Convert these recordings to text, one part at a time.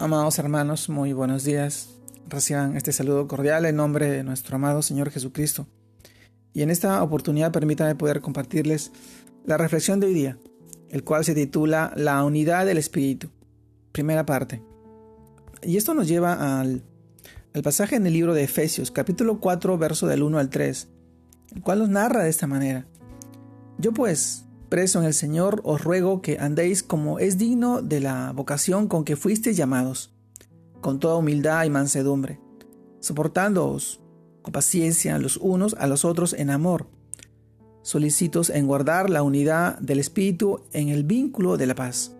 Amados hermanos, muy buenos días. Reciban este saludo cordial en nombre de nuestro amado Señor Jesucristo. Y en esta oportunidad permítanme poder compartirles la reflexión de hoy día, el cual se titula La unidad del Espíritu. Primera parte. Y esto nos lleva al, al pasaje en el libro de Efesios, capítulo 4, verso del 1 al 3, el cual nos narra de esta manera. Yo pues, preso en el Señor, os ruego que andéis como es digno de la vocación con que fuisteis llamados, con toda humildad y mansedumbre, soportándoos con paciencia los unos a los otros en amor, solicitos en guardar la unidad del Espíritu en el vínculo de la paz.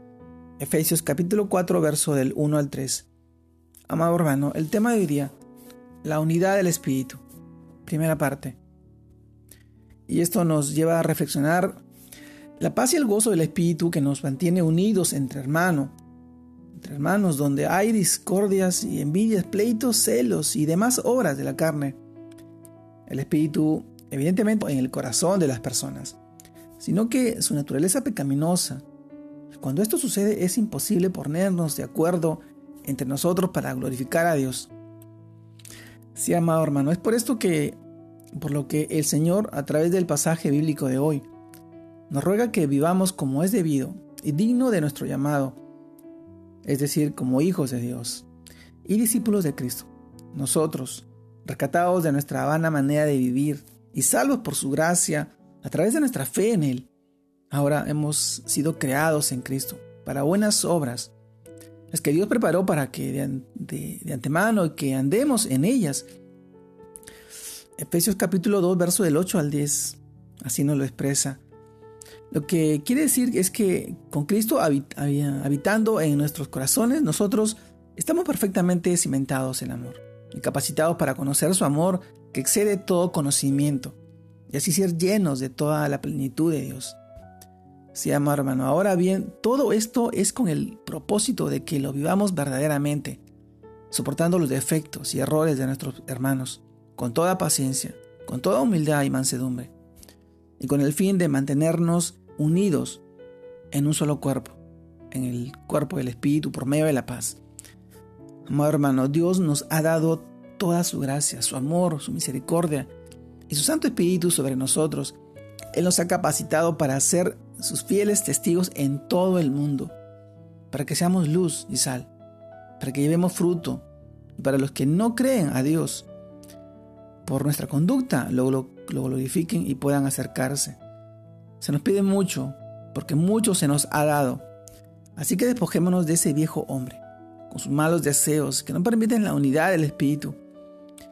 Efesios capítulo 4, verso del 1 al 3. Amado hermano, el tema de hoy día, la unidad del Espíritu. Primera parte. Y esto nos lleva a reflexionar la paz y el gozo del Espíritu que nos mantiene unidos entre hermanos, entre hermanos donde hay discordias y envidias, pleitos, celos y demás obras de la carne. El Espíritu, evidentemente, en el corazón de las personas, sino que su naturaleza pecaminosa. Cuando esto sucede es imposible ponernos de acuerdo entre nosotros para glorificar a Dios. Sí, amado hermano, es por esto que, por lo que el Señor, a través del pasaje bíblico de hoy, nos ruega que vivamos como es debido y digno de nuestro llamado, es decir, como hijos de Dios y discípulos de Cristo. Nosotros, rescatados de nuestra vana manera de vivir y salvos por su gracia a través de nuestra fe en Él, ahora hemos sido creados en Cristo para buenas obras, las que Dios preparó para que de, de antemano y que andemos en ellas. Efesios capítulo 2, verso del 8 al 10, así nos lo expresa. Lo que quiere decir es que con Cristo habitando en nuestros corazones, nosotros estamos perfectamente cimentados en amor y capacitados para conocer su amor que excede todo conocimiento y así ser llenos de toda la plenitud de Dios. Sí, amado hermano. Ahora bien, todo esto es con el propósito de que lo vivamos verdaderamente, soportando los defectos y errores de nuestros hermanos, con toda paciencia, con toda humildad y mansedumbre y con el fin de mantenernos unidos en un solo cuerpo, en el cuerpo del Espíritu por medio de la paz. Amado hermano, Dios nos ha dado toda su gracia, su amor, su misericordia y su Santo Espíritu sobre nosotros. Él nos ha capacitado para ser sus fieles testigos en todo el mundo, para que seamos luz y sal, para que llevemos fruto, y para los que no creen a Dios, por nuestra conducta lo, lo, glorifiquen y puedan acercarse. Se nos pide mucho, porque mucho se nos ha dado. Así que despojémonos de ese viejo hombre, con sus malos deseos que no permiten la unidad del Espíritu,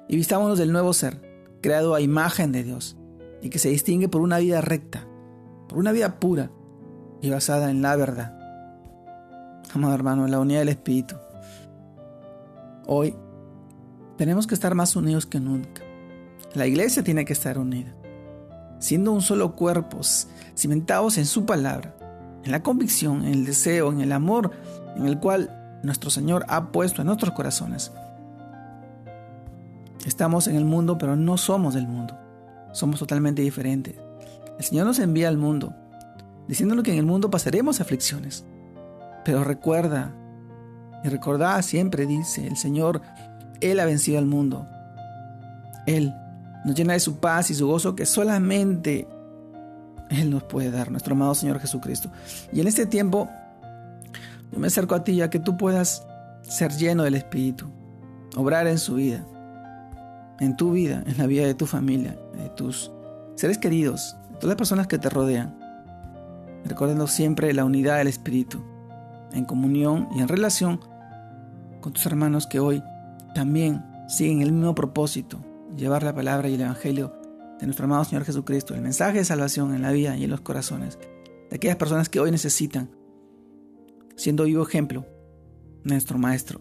y vistámonos del nuevo ser, creado a imagen de Dios, y que se distingue por una vida recta, por una vida pura y basada en la verdad. Amado hermano, la unidad del Espíritu. Hoy tenemos que estar más unidos que nunca. La iglesia tiene que estar unida, siendo un solo cuerpo, cimentados en su palabra, en la convicción, en el deseo, en el amor en el cual nuestro Señor ha puesto en nuestros corazones. Estamos en el mundo, pero no somos del mundo. Somos totalmente diferentes. El Señor nos envía al mundo, diciéndonos que en el mundo pasaremos aflicciones. Pero recuerda, y recordad siempre, dice el Señor, Él ha vencido al mundo. Él nos llena de su paz y su gozo que solamente Él nos puede dar, nuestro amado Señor Jesucristo. Y en este tiempo, yo me acerco a ti ya que tú puedas ser lleno del Espíritu, obrar en su vida, en tu vida, en la vida de tu familia, de tus seres queridos, de todas las personas que te rodean, recordando siempre la unidad del Espíritu, en comunión y en relación con tus hermanos que hoy también siguen el mismo propósito, llevar la palabra y el Evangelio de nuestro amado Señor Jesucristo, el mensaje de salvación en la vida y en los corazones de aquellas personas que hoy necesitan, siendo vivo ejemplo de nuestro Maestro,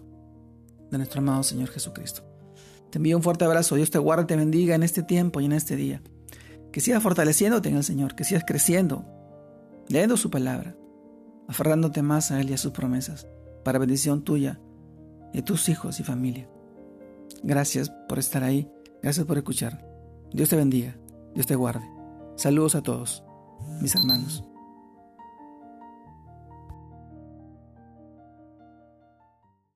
de nuestro amado Señor Jesucristo. Te envío un fuerte abrazo, Dios te guarde y te bendiga en este tiempo y en este día. Que sigas fortaleciéndote en el Señor, que sigas creciendo, leyendo su palabra, aferrándote más a Él y a sus promesas, para bendición tuya de tus hijos y familia. Gracias por estar ahí Gracias por escuchar. Dios te bendiga. Dios te guarde. Saludos a todos, mis hermanos.